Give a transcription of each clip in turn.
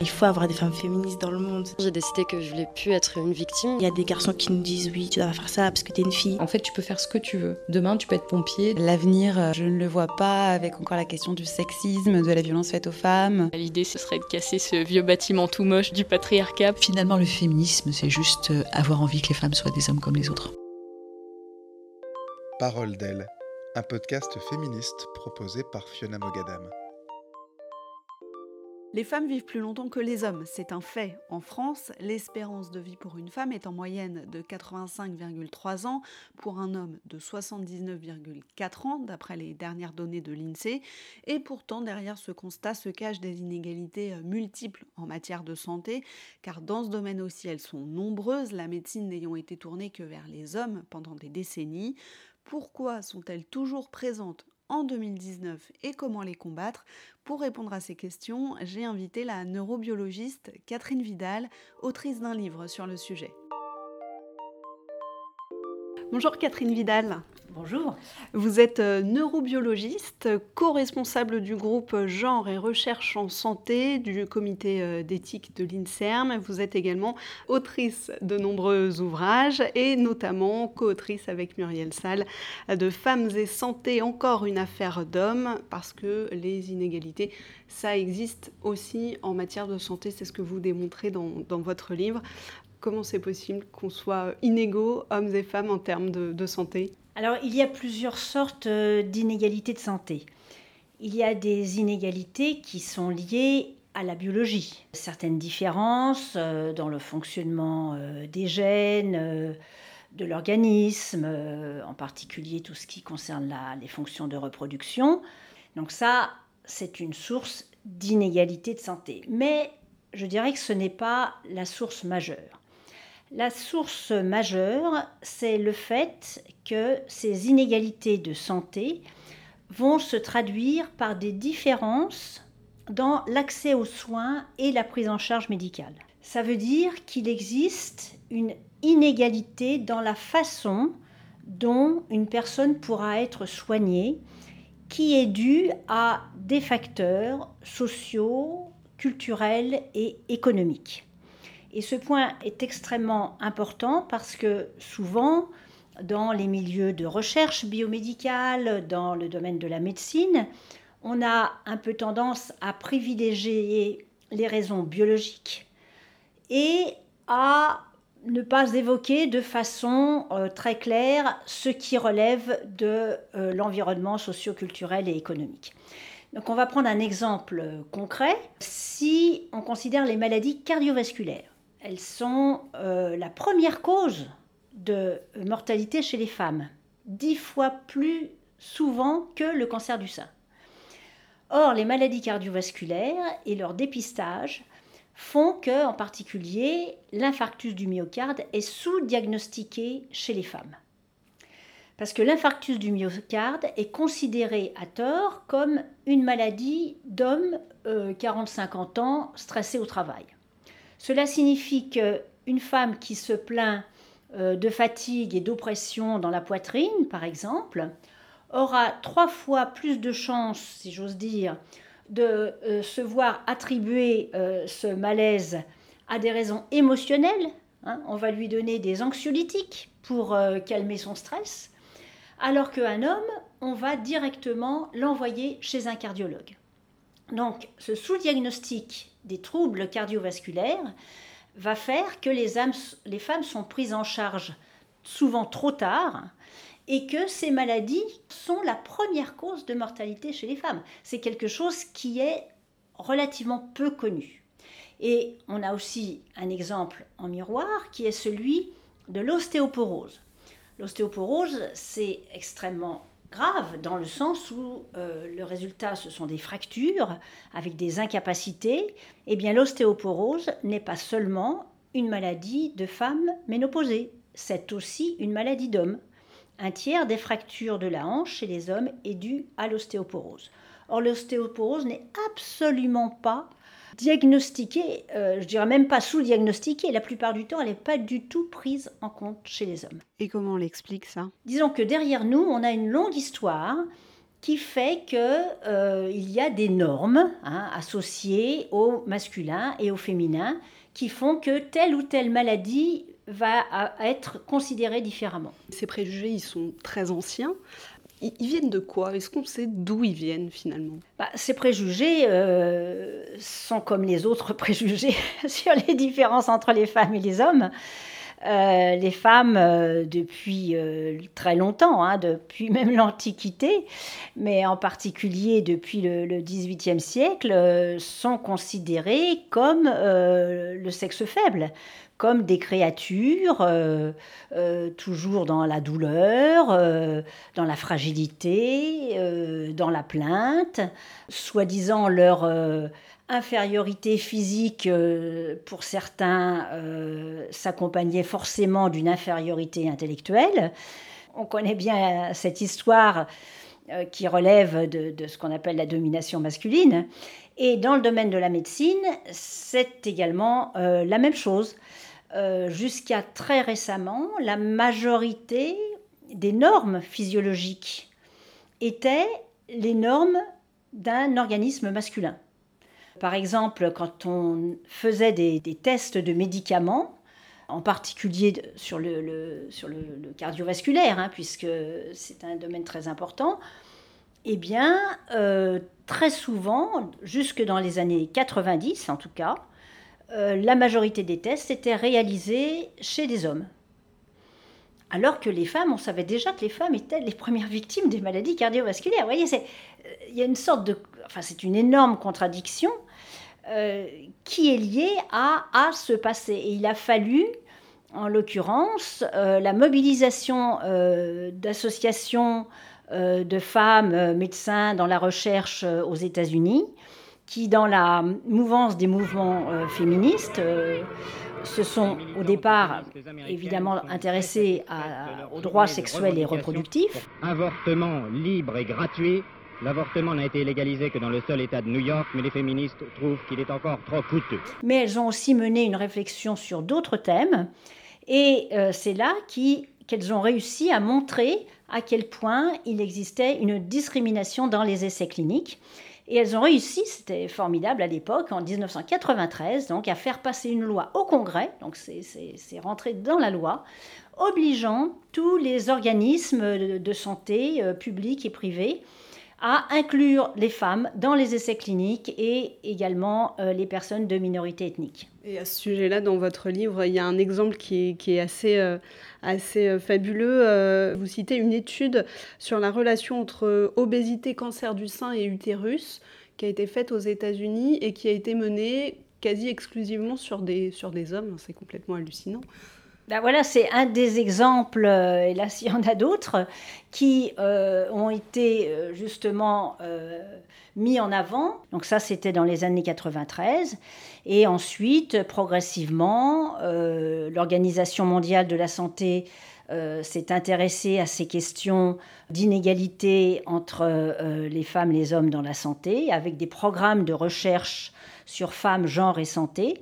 Il faut avoir des femmes féministes dans le monde. J'ai décidé que je voulais plus être une victime. Il y a des garçons qui nous disent oui, tu dois faire ça parce que t'es une fille. En fait, tu peux faire ce que tu veux. Demain, tu peux être pompier. L'avenir, euh, je ne le vois pas avec encore la question du sexisme, de la violence faite aux femmes. L'idée, ce serait de casser ce vieux bâtiment tout moche du patriarcat. Finalement, le féminisme, c'est juste euh, avoir envie que les femmes soient des hommes comme les autres. Parole d'elle, un podcast féministe proposé par Fiona Mogadam. Les femmes vivent plus longtemps que les hommes, c'est un fait. En France, l'espérance de vie pour une femme est en moyenne de 85,3 ans, pour un homme de 79,4 ans, d'après les dernières données de l'INSEE. Et pourtant, derrière ce constat se cachent des inégalités euh, multiples en matière de santé, car dans ce domaine aussi, elles sont nombreuses, la médecine n'ayant été tournée que vers les hommes pendant des décennies. Pourquoi sont-elles toujours présentes en 2019 et comment les combattre Pour répondre à ces questions, j'ai invité la neurobiologiste Catherine Vidal, autrice d'un livre sur le sujet. Bonjour Catherine Vidal. Bonjour. Vous êtes euh, neurobiologiste, co-responsable du groupe Genre et Recherche en Santé du comité euh, d'éthique de l'INSERM. Vous êtes également autrice de nombreux ouvrages et notamment co-autrice avec Muriel Salle de Femmes et Santé, encore une affaire d'hommes, parce que les inégalités, ça existe aussi en matière de santé, c'est ce que vous démontrez dans, dans votre livre. Comment c'est possible qu'on soit inégaux, hommes et femmes, en termes de, santé? Alors, il y a plusieurs sortes euh, d'inégalités de santé. Il y a des inégalités qui sont liées à la biologie. Certaines différences euh, dans le fonctionnement euh, des gènes, de l'organisme, en particulier tout ce qui concerne les fonctions de reproduction. Donc ça, c'est une source d'inégalité de santé. Mais je dirais que ce n'est pas la source majeure. La source majeure, c'est le fait que ces inégalités de santé vont se traduire par des différences dans l'accès aux soins et la prise en charge médicale. Ça veut dire qu'il existe une inégalité dans la façon dont une personne pourra être soignée qui est due à des facteurs sociaux, culturels et économiques. Et ce point est extrêmement important parce que souvent, dans les milieux de recherche biomédicale, dans le domaine de la médecine, on a un peu tendance à privilégier les raisons biologiques et à ne pas évoquer de façon euh, très claire ce qui relève de euh, l'environnement socio-culturel et économique. Donc on va prendre un exemple concret. Si on considère les maladies cardiovasculaires, elles sont euh, la première cause de mortalité chez les femmes, dix fois plus souvent que le cancer du sein. Or, les maladies cardiovasculaires et leur dépistage font que, en particulier, l'infarctus du myocarde est sous-diagnostiqué chez les femmes. Parce que l'infarctus du myocarde est considéré à tort comme une maladie d'hommes 40-50 euh, ans stressés au travail. Cela signifie qu'une femme qui se plaint euh, de fatigue et d'oppression dans la poitrine, par exemple, aura trois fois plus de chances, si j'ose dire, de euh, se voir attribuer euh, ce malaise à des raisons émotionnelles. Hein. on va lui donner des anxiolytiques pour calmer son stress, alors qu'un homme, on va directement l'envoyer chez un cardiologue. Donc, ce sous-diagnostic des troubles cardiovasculaires va faire que les, femmes sont prises en charge souvent trop tard et que ces maladies sont la première cause de mortalité chez les femmes. C'est quelque chose qui est relativement peu connu. Et on a aussi un exemple en miroir qui est celui de l'ostéoporose. L'ostéoporose, c'est extrêmement grave dans le sens où euh, le résultat ce sont des fractures avec des incapacités, eh bien l'ostéoporose n'est pas seulement une maladie de femmes ménopausées, c'est aussi une maladie d'hommes. Un tiers des fractures de la hanche chez les hommes est due à l'ostéoporose. Or l'ostéoporose n'est absolument pas diagnostiquée, euh, je dirais même pas sous-diagnostiquée, la plupart du temps, elle n'est pas du tout prise en compte chez les hommes. Et comment on l'explique ça? Disons que derrière nous, on a une longue histoire qui fait qu'il euh, y a des normes hein, associées au masculin et au féminin qui font que telle ou telle maladie va être considérée différemment. Ces préjugés, ils sont très anciens. Ils viennent de quoi? Est-ce qu'on sait d'où ils viennent finalement? Bah, Ces préjugés euh, sont comme les autres préjugés sur les différences entre les femmes et les hommes. Euh, les femmes, euh, depuis très longtemps, hein, depuis même l'Antiquité, mais en particulier depuis le XVIIIe siècle, sont considérées comme le sexe faible, comme des créatures euh, euh, toujours dans la douleur, euh, dans la fragilité, dans la plainte, soi-disant leur infériorité physique pour certains s'accompagnait forcément d'une infériorité intellectuelle. On connaît bien cette histoire qui relève de, ce qu'on appelle la domination masculine. Et dans le domaine de la médecine, c'est également la même chose. Euh, jusqu'à très récemment, la majorité des normes physiologiques étaient les normes d'un organisme masculin. Par exemple, quand on faisait des, tests de médicaments, en particulier sur le, cardiovasculaire, hein, puisque c'est un domaine très important, eh bien, euh, très souvent, jusque dans les années 90 en tout cas, euh, la majorité des tests étaient réalisés chez des hommes. Alors que les femmes, on savait déjà que les femmes étaient les premières victimes des maladies cardiovasculaires. Vous voyez, euh, il y a une sorte de... Enfin, c'est une énorme contradiction euh, qui est liée à, à ce passé. Et il a fallu, en l'occurrence, la mobilisation d'associations de femmes médecins dans la recherche aux États-Unis qui, dans la mouvance des mouvements euh, féministes, euh, se sont au départ évidemment intéressés aux droits sexuels et reproductifs. Avortement libre et gratuit. L'avortement n'a été légalisé que dans le seul État de New York, mais les féministes trouvent qu'il est encore trop coûteux. Mais elles ont aussi mené une réflexion sur d'autres thèmes, et euh, c'est là qu'elles ont réussi à montrer à quel point il existait une discrimination dans les essais cliniques et elles ont réussi, c'était formidable à l'époque, en 1993, donc à faire passer une loi au Congrès, donc c'est rentré dans la loi, obligeant tous les organismes de santé euh, publics et privés à inclure les femmes dans les essais cliniques et également euh, les personnes de minorité ethnique. Et à ce sujet-là, dans votre livre, il y a un exemple qui est, assez, euh, assez euh, fabuleux. vous citez une étude sur la relation entre obésité, cancer du sein et utérus qui a été faite aux États-Unis et qui a été menée quasi exclusivement sur des, sur des hommes. C'est complètement hallucinant. Ben voilà, c'est un des exemples, euh, et là il y en a d'autres, qui euh, ont été euh, justement mis en avant. Donc ça c'était dans les années 93. Et ensuite, progressivement, l'Organisation mondiale de la santé s'est intéressée à ces questions d'inégalité entre les femmes et les hommes dans la santé, avec des programmes de recherche sur femmes, genre et santé.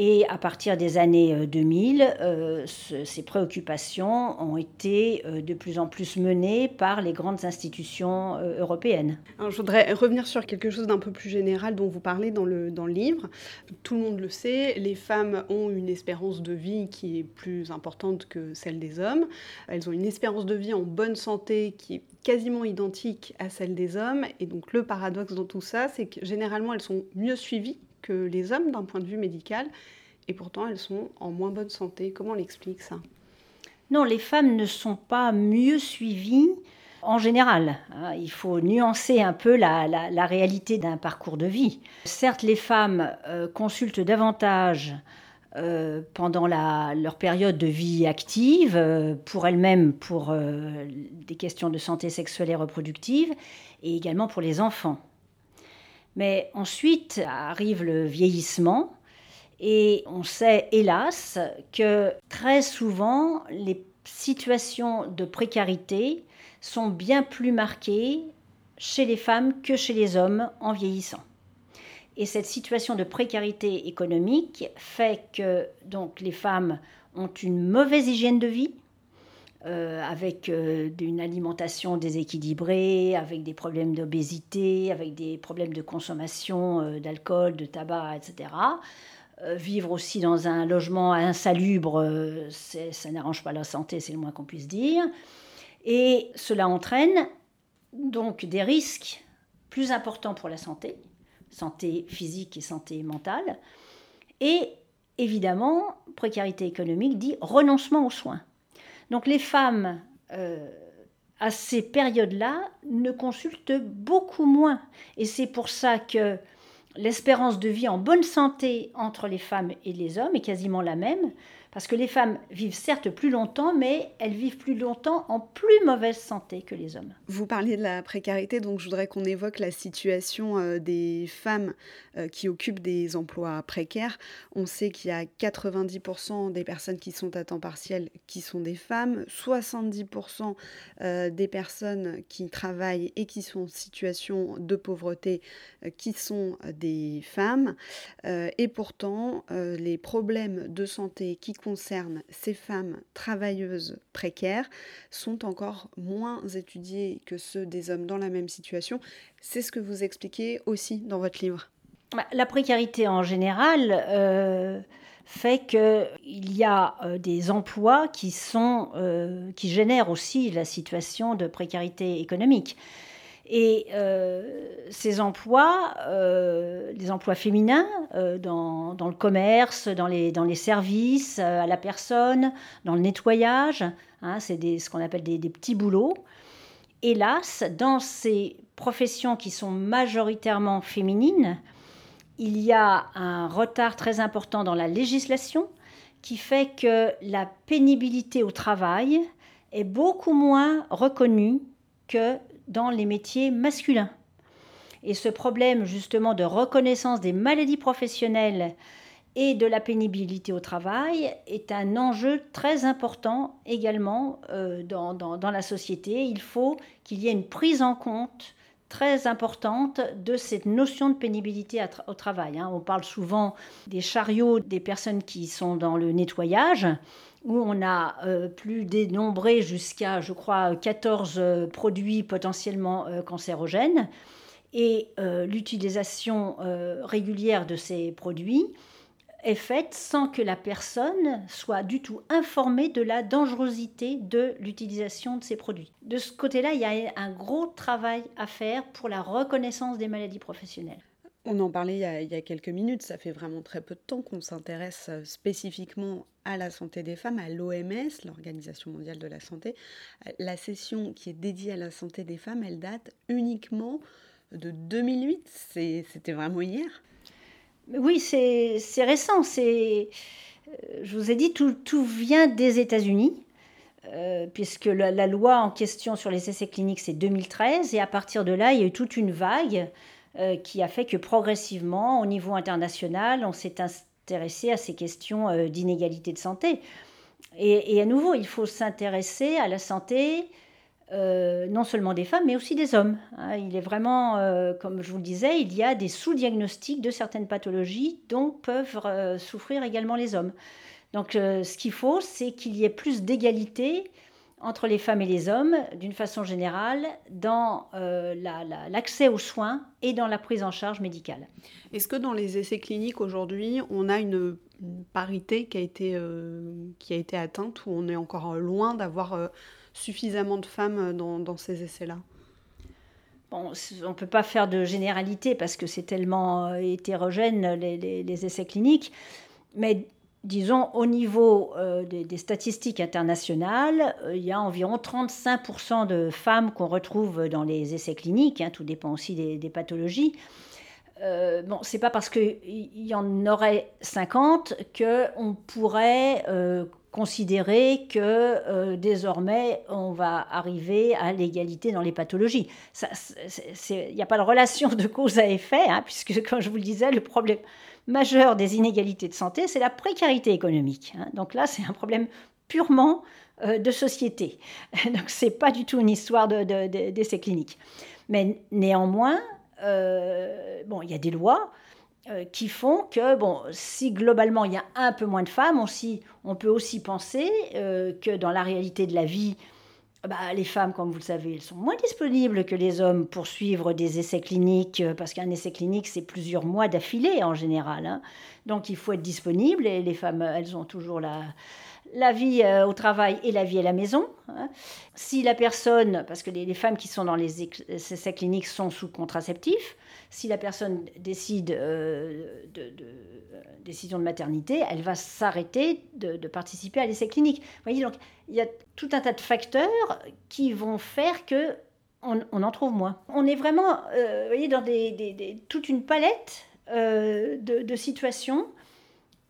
Et à partir des années 2000, euh, euh, ces préoccupations ont été euh, de plus en plus menées par les grandes institutions européennes. je voudrais revenir sur quelque chose d'un peu plus général dont vous parlez dans le, dans le livre. Tout le monde le sait, les femmes ont une espérance de vie qui est plus importante que celle des hommes. Elles ont une espérance de vie en bonne santé qui est quasiment identique à celle des hommes. Et donc le paradoxe dans tout ça, c'est que généralement elles sont mieux suivies que les hommes d'un point de vue médical, et pourtant elles sont en moins bonne santé. Comment on l'explique ça? Non, les femmes ne sont pas mieux suivies en général. Hein. Il faut nuancer un peu la, réalité d'un parcours de vie. Certes, les femmes euh, consultent davantage euh, pendant leur période de vie active, euh, pour elles-mêmes, pour des questions de santé sexuelle et reproductive, et également pour les enfants. Mais ensuite arrive le vieillissement et on sait hélas que très souvent les situations de précarité sont bien plus marquées chez les femmes que chez les hommes en vieillissant. Et cette situation de précarité économique fait que donc les femmes ont une mauvaise hygiène de vie, avec une alimentation déséquilibrée, avec des problèmes d'obésité, avec des problèmes de consommation d'alcool, de tabac, etc. vivre aussi dans un logement insalubre, ça n'arrange pas la santé, c'est le moins qu'on puisse dire. Et cela entraîne donc des risques plus importants pour la santé, santé physique et santé mentale. Et évidemment, précarité économique dit renoncement aux soins. Donc les femmes, euh, à ces périodes-là, ne consultent beaucoup moins. Et c'est pour ça que l'espérance de vie en bonne santé entre les femmes et les hommes est quasiment la même, parce que les femmes vivent certes plus longtemps, mais elles vivent plus longtemps en plus mauvaise santé que les hommes. Vous parliez de la précarité, donc je voudrais qu'on évoque la situation euh, des femmes euh, qui occupent des emplois précaires. On sait qu'il y a 90% des personnes qui sont à temps partiel qui sont des femmes, 70% euh, des personnes qui travaillent et qui sont en situation de pauvreté qui sont des femmes. et pourtant, les problèmes de santé qui concerne ces femmes travailleuses précaires sont encore moins étudiés que ceux des hommes dans la même situation. C'est ce que vous expliquez aussi dans votre livre. Bah, la précarité en général euh, fait qu'il y a euh, des emplois qui, sont, euh, qui génèrent aussi la situation de précarité économique. Et euh, ces emplois, euh, des emplois féminins euh, dans, le commerce, dans les, dans les services à la personne, dans le nettoyage, hein, c'est ce qu'on appelle des, des, petits boulots. Hélas, dans ces professions qui sont majoritairement féminines, il y a un retard très important dans la législation qui fait que la pénibilité au travail est beaucoup moins reconnue que dans les métiers masculins. Et ce problème justement de reconnaissance des maladies professionnelles et de la pénibilité au travail est un enjeu très important également euh, dans, dans, la société. Il faut qu'il y ait une prise en compte très importante de cette notion de pénibilité au travail. Hein. On parle souvent des chariots des personnes qui sont dans le nettoyage où on a euh, plus dénombré jusqu'à, je crois, 14 euh, produits potentiellement euh, cancérogènes. Et l'utilisation régulière de ces produits est faite sans que la personne soit du tout informée de la dangerosité de l'utilisation de ces produits. De ce côté-là, il y a un gros travail à faire pour la reconnaissance des maladies professionnelles. On en parlait il y, a, quelques minutes, ça fait vraiment très peu de temps qu'on s'intéresse spécifiquement à la santé des femmes, à l'OMS, l'Organisation mondiale de la santé. Euh, la session qui est dédiée à la santé des femmes, elle date uniquement de 2008. C'était vraiment hier Oui, c'est récent. Euh, je vous ai dit, tout, tout vient des États-Unis. puisque la, la, loi en question sur les essais cliniques, c'est 2013, et à partir de là, il y a eu toute une vague euh, qui a fait que progressivement, au niveau international, on s'est à ces questions euh, d'inégalité de santé. Et, à nouveau, il faut s'intéresser à la santé euh, non seulement des femmes, mais aussi des hommes. Hein. il est vraiment, comme je vous le disais, il y a des sous-diagnostics de certaines pathologies dont peuvent souffrir également les hommes. Donc ce qu'il faut, c'est qu'il y ait plus d'égalité entre les femmes et les hommes, d'une façon générale, dans euh, l'accès aux soins et dans la prise en charge médicale. Est-ce que dans les essais cliniques aujourd'hui, on a une, parité qui a, été, euh, qui a été atteinte ou on est encore loin d'avoir euh, suffisamment de femmes dans, ces essais-là? Bon, on ne peut pas faire de généralité parce que c'est tellement hétérogène les, les, essais cliniques, mais disons, au niveau euh, des, statistiques internationales, euh, il y a environ 35% de femmes qu'on retrouve dans les essais cliniques, hein, tout dépend aussi des, pathologies. Euh, bon, c'est pas parce qu'il y en aurait 50 qu'on pourrait euh, considérer que désormais on va arriver à l'égalité dans les pathologies. Il n'y a pas de relation de cause à effet, hein, puisque, comme je vous le disais, le problème, majeure des inégalités de santé, c'est la précarité économique. Hein. Donc là, c'est un problème purement euh, de société. Donc c'est pas du tout une histoire d'essais de, cliniques. Mais néanmoins, euh, bon, il y a des lois. euh, qui font que, bon, si globalement il y a un peu moins de femmes, on, peut aussi penser que dans la réalité de la vie, bah, les femmes, comme vous le savez, elles sont moins disponibles que les hommes pour suivre des essais cliniques, euh, parce qu'un essai clinique, c'est plusieurs mois d'affilée en général. Hein. Donc il faut être disponible, et les femmes, elles ont toujours la, la vie au travail et la vie à la maison. Hein. Si la personne, parce que les, femmes qui sont dans les essais cliniques sont sous contraceptif, si la personne décide euh, de, euh, décision de maternité, elle va s'arrêter de, participer à l'essai clinique. Vous voyez, donc il y a tout un tas de facteurs qui vont faire que on, en trouve moins. On est vraiment, euh, voyez, dans toute une palette de, situations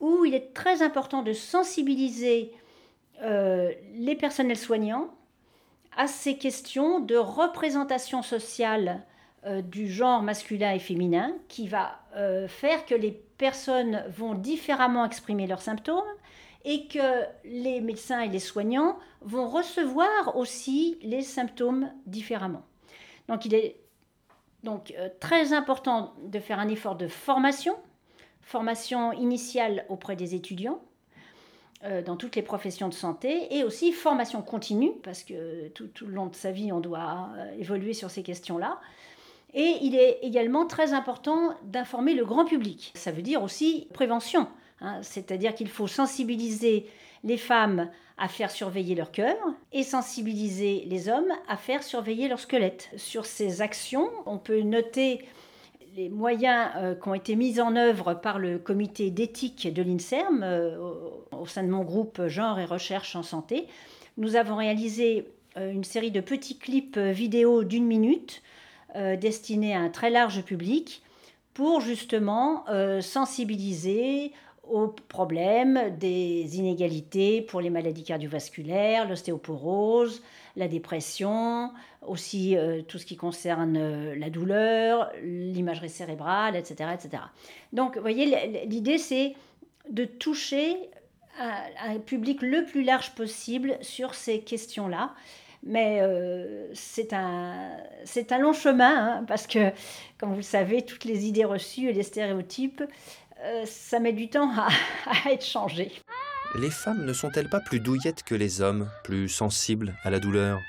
où il est très important de sensibiliser les personnels soignants à ces questions de représentation sociale euh, du genre masculin et féminin qui va euh, faire que les personnes vont différemment exprimer leurs symptômes et que les médecins et les soignants vont recevoir aussi les symptômes différemment. Donc il est donc euh, très important de faire un effort de formation, formation initiale auprès des étudiants dans toutes les professions de santé et aussi formation continue parce que tout, tout, le long de sa vie on doit évoluer sur ces questions-là et il est également très important d'informer le grand public. Ça veut dire aussi prévention, hein. c'est-à-dire qu'il faut sensibiliser les femmes à faire surveiller leur cœur et sensibiliser les hommes à faire surveiller leur squelette. Sur ces actions, on peut noter les moyens euh, qui ont été mis en œuvre par le comité d'éthique de l'INSERM euh, au, sein de mon groupe Genre et Recherche en Santé. Nous avons réalisé euh, une série de petits clips vidéo d'une minute euh, destiné à un très large public pour justement euh, sensibiliser aux problèmes des inégalités pour les maladies cardiovasculaires, l'ostéoporose, la dépression, aussi euh, tout ce qui concerne la douleur, l'imagerie cérébrale, etc., etc. Donc, vous voyez, l'idée, c'est de toucher un public le plus large possible sur ces questions-là. Mais euh, c'est un, un long chemin, hein, parce que, comme vous le savez, toutes les idées reçues et les stéréotypes, euh, ça met du temps à, à être changé. Les femmes ne sont-elles pas plus douillettes que les hommes, plus sensibles à la douleur?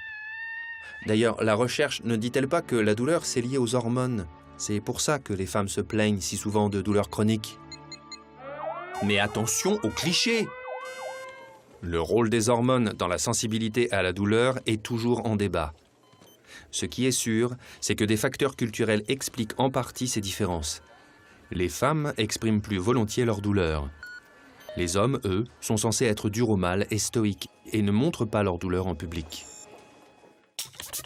D'ailleurs, la recherche ne dit-elle pas que la douleur, c'est lié aux hormones? C'est pour ça que les femmes se plaignent si souvent de douleurs chroniques. Mais attention aux clichés le rôle des hormones dans la sensibilité à la douleur est toujours en débat. Ce qui est sûr, c'est que des facteurs culturels expliquent en partie ces différences. Les femmes expriment plus volontiers leur douleur. Les hommes, eux, sont censés être durs au mal et stoïques et ne montrent pas leur douleur en public.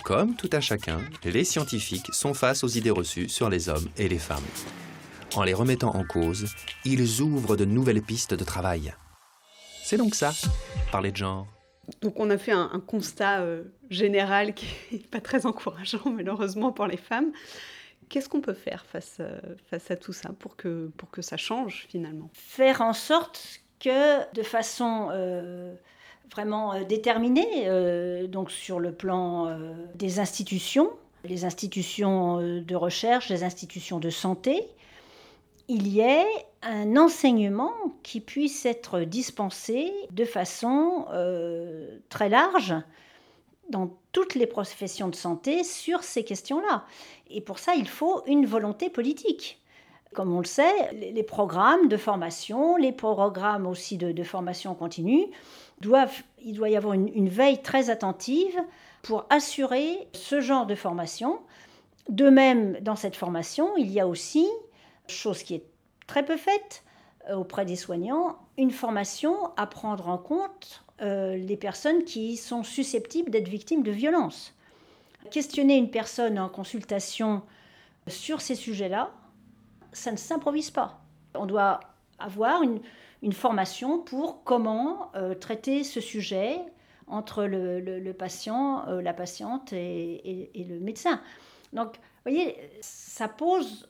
Comme tout à chacun, les scientifiques sont face aux idées reçues sur les hommes et les femmes. En les remettant en cause, ils ouvrent de nouvelles pistes de travail. C'est donc ça, parler de genre. Donc on a fait un, constat euh, général qui n'est pas très encourageant malheureusement pour les femmes. Qu'est-ce qu'on peut faire face, euh, face à tout ça pour que, pour que ça change finalement? Faire en sorte que de façon euh, vraiment déterminée, donc sur le plan des institutions, les institutions de recherche, les institutions de santé, il y ait un enseignement qui puisse être dispensé de façon euh, très large dans toutes les professions de santé sur ces questions-là. Et pour ça, il faut une volonté politique. Comme on le sait, les programmes de formation, les programmes aussi de, formation continue, doivent, il doit y avoir une, une veille très attentive pour assurer ce genre de formation. De même, dans cette formation, il y a aussi, chose qui est très peu faite euh, auprès des soignants, une formation à prendre en compte euh, les personnes qui sont susceptibles d'être victimes de violences. Questionner une personne en consultation sur ces sujets-là, ça ne s'improvise pas. On doit avoir une, formation pour comment euh, traiter ce sujet entre le, patient, la patiente et, et, le médecin. Donc, vous voyez, ça pose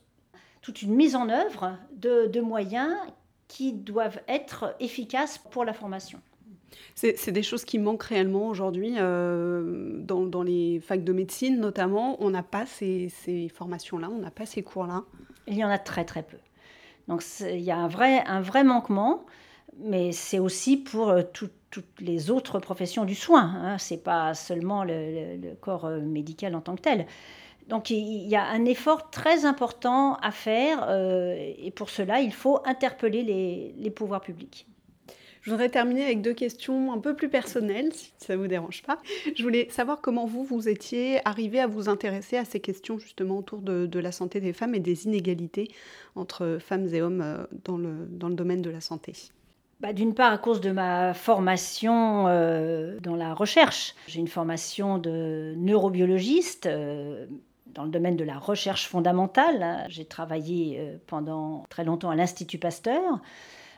toute une mise en œuvre de, moyens qui doivent être efficaces pour la formation. C'est des choses qui manquent réellement aujourd'hui euh, dans, les facs de médecine notamment. On n'a pas ces, formations-là, on n'a pas ces cours-là. Il y en a très très peu. Donc il y a un vrai, un vrai manquement, mais c'est aussi pour euh, toutes les autres professions du soin. Hein. Ce n'est pas seulement le, corps euh, médical en tant que tel. Donc il y a un effort très important à faire euh, et pour cela, il faut interpeller les, les pouvoirs publics. Je voudrais terminer avec deux questions un peu plus personnelles, si ça ne vous dérange pas. Je voulais savoir comment vous, vous étiez arrivé à vous intéresser à ces questions justement autour de, la santé des femmes et des inégalités entre femmes et hommes euh, dans le, dans le domaine de la santé. Bah, D'une part, à cause de ma formation euh, dans la recherche. J'ai une formation de neurobiologiste. Euh, dans le domaine de la recherche fondamentale. J'ai travaillé pendant très longtemps à l'Institut Pasteur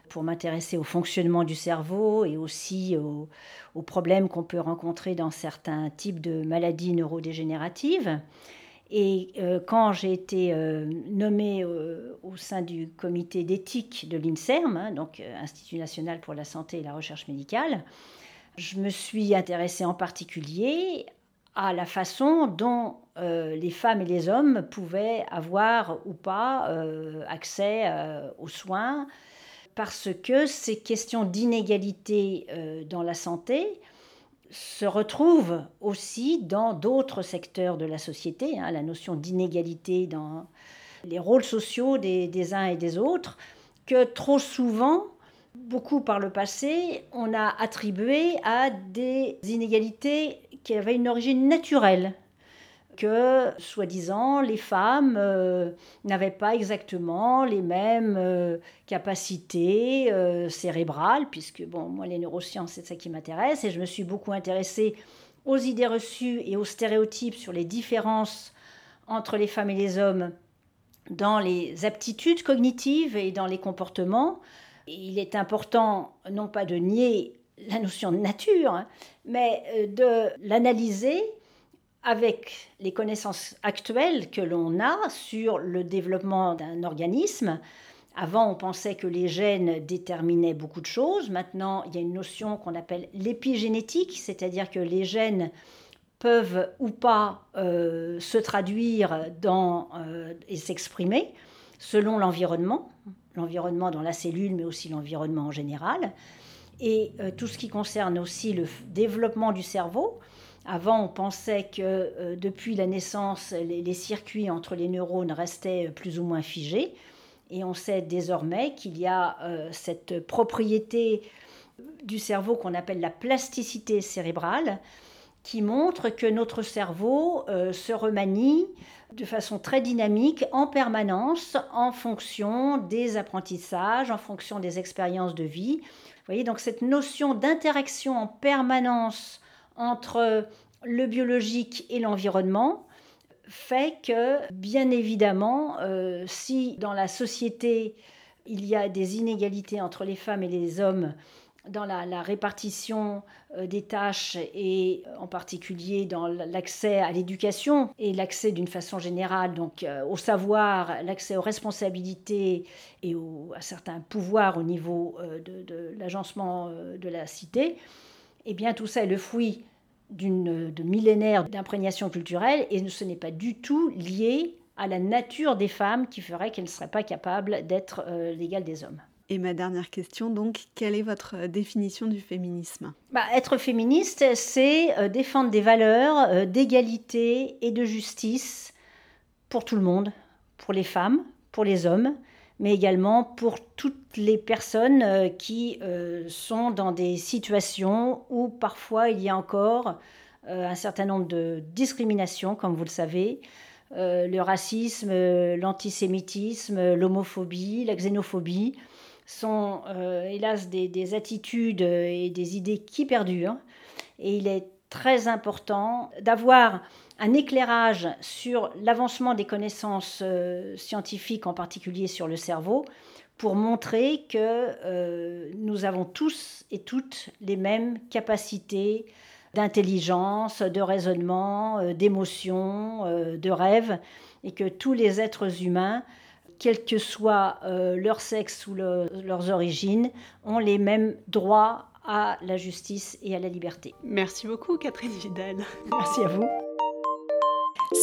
pour m'intéresser au fonctionnement du cerveau et aussi aux, problèmes qu'on peut rencontrer dans certains types de maladies neurodégénératives. Et euh, quand j'ai été euh, nommée euh, au sein du comité d'éthique de l'INSERM, hein, donc Institut national pour la santé et la recherche médicale, je me suis intéressée en particulier à la façon dont les femmes et les hommes pouvaient avoir ou pas accès aux soins, parce que ces questions d'inégalité euh, dans la santé se retrouvent aussi dans d'autres secteurs de la société, hein, la notion d'inégalité dans les rôles sociaux des, uns et des autres, que trop souvent, beaucoup par le passé, on a attribué à des inégalités qui avaient une origine naturelle que, soi-disant, les femmes euh, n'avaient pas exactement les mêmes euh, capacités euh, cérébrales, puisque, bon, moi, les neurosciences, c'est ça qui m'intéresse, et je me suis beaucoup intéressée aux idées reçues et aux stéréotypes sur les différences entre les femmes et les hommes dans les aptitudes cognitives et dans les comportements. il est important, non pas de nier la notion de nature, hein, mais de l'analyser avec les connaissances actuelles que l'on a sur le développement d'un organisme, avant, on pensait que les gènes déterminaient beaucoup de choses. Maintenant, il y a une notion qu'on appelle l'épigénétique, c'est-à-dire que les gènes peuvent ou pas euh, se traduire dans, euh, et s'exprimer selon l'environnement, l'environnement dans la cellule, mais aussi l'environnement en général. Et euh, tout ce qui concerne aussi le développement du cerveau, avant, on pensait que euh, depuis la naissance, les, circuits entre les neurones restaient plus ou moins figés. Et on sait désormais qu'il y a euh, cette propriété du cerveau qu'on appelle la plasticité cérébrale, qui montre que notre cerveau euh, se remanie de façon très dynamique en permanence en fonction des apprentissages, en fonction des expériences de vie. Vous voyez, donc cette notion d'interaction en permanence entre le biologique et l'environnement fait que, bien évidemment, euh, si dans la société il y a des inégalités entre les femmes et les hommes dans la, répartition euh, des tâches et en particulier dans l'accès à l'éducation et l'accès d'une façon générale donc euh, au savoir, l'accès aux responsabilités et à certains pouvoirs au niveau de, l'agencement de la cité, eh bien tout ça est le fruit d'une de millénaires d'imprégnation culturelle et ce n'est pas du tout lié à la nature des femmes qui ferait qu'elles ne seraient pas capables d'être euh, l'égale des hommes. Et ma dernière question, donc, quelle est votre définition du féminisme? Bah, Être féministe, c'est euh, défendre des valeurs euh, d'égalité et de justice pour tout le monde, pour les femmes, pour les hommes, mais également pour toutes les personnes euh, qui euh, sont dans des situations où parfois il y a encore euh, un certain nombre de discriminations, comme vous le savez, le racisme, l'antisémitisme, l'homophobie, la xénophobie sont hélas des, des, attitudes et des idées qui perdurent. Et il est très important d'avoir un éclairage sur l'avancement des connaissances euh, scientifiques, en particulier sur le cerveau, pour montrer que euh, nous avons tous et toutes les mêmes capacités d'intelligence, de raisonnement, euh, d'émotion, de rêve, et que tous les êtres humains, quel que soit leur sexe ou leurs origines, ont les mêmes droits à la justice et à la liberté. Merci beaucoup Catherine Vidal. Merci à vous.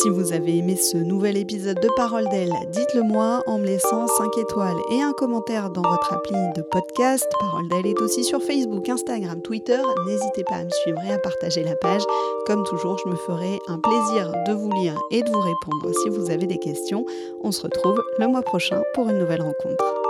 Si vous avez aimé ce nouvel épisode de Parole d'elle, dites-le moi en me laissant 5 étoiles et un commentaire dans votre appli de podcast. Parole d'elle est aussi sur Facebook, Instagram, Twitter. N'hésitez pas à me suivre et à partager la page. Comme toujours, je me ferai un plaisir de vous lire et de vous répondre si vous avez des questions. On se retrouve le mois prochain pour une nouvelle rencontre.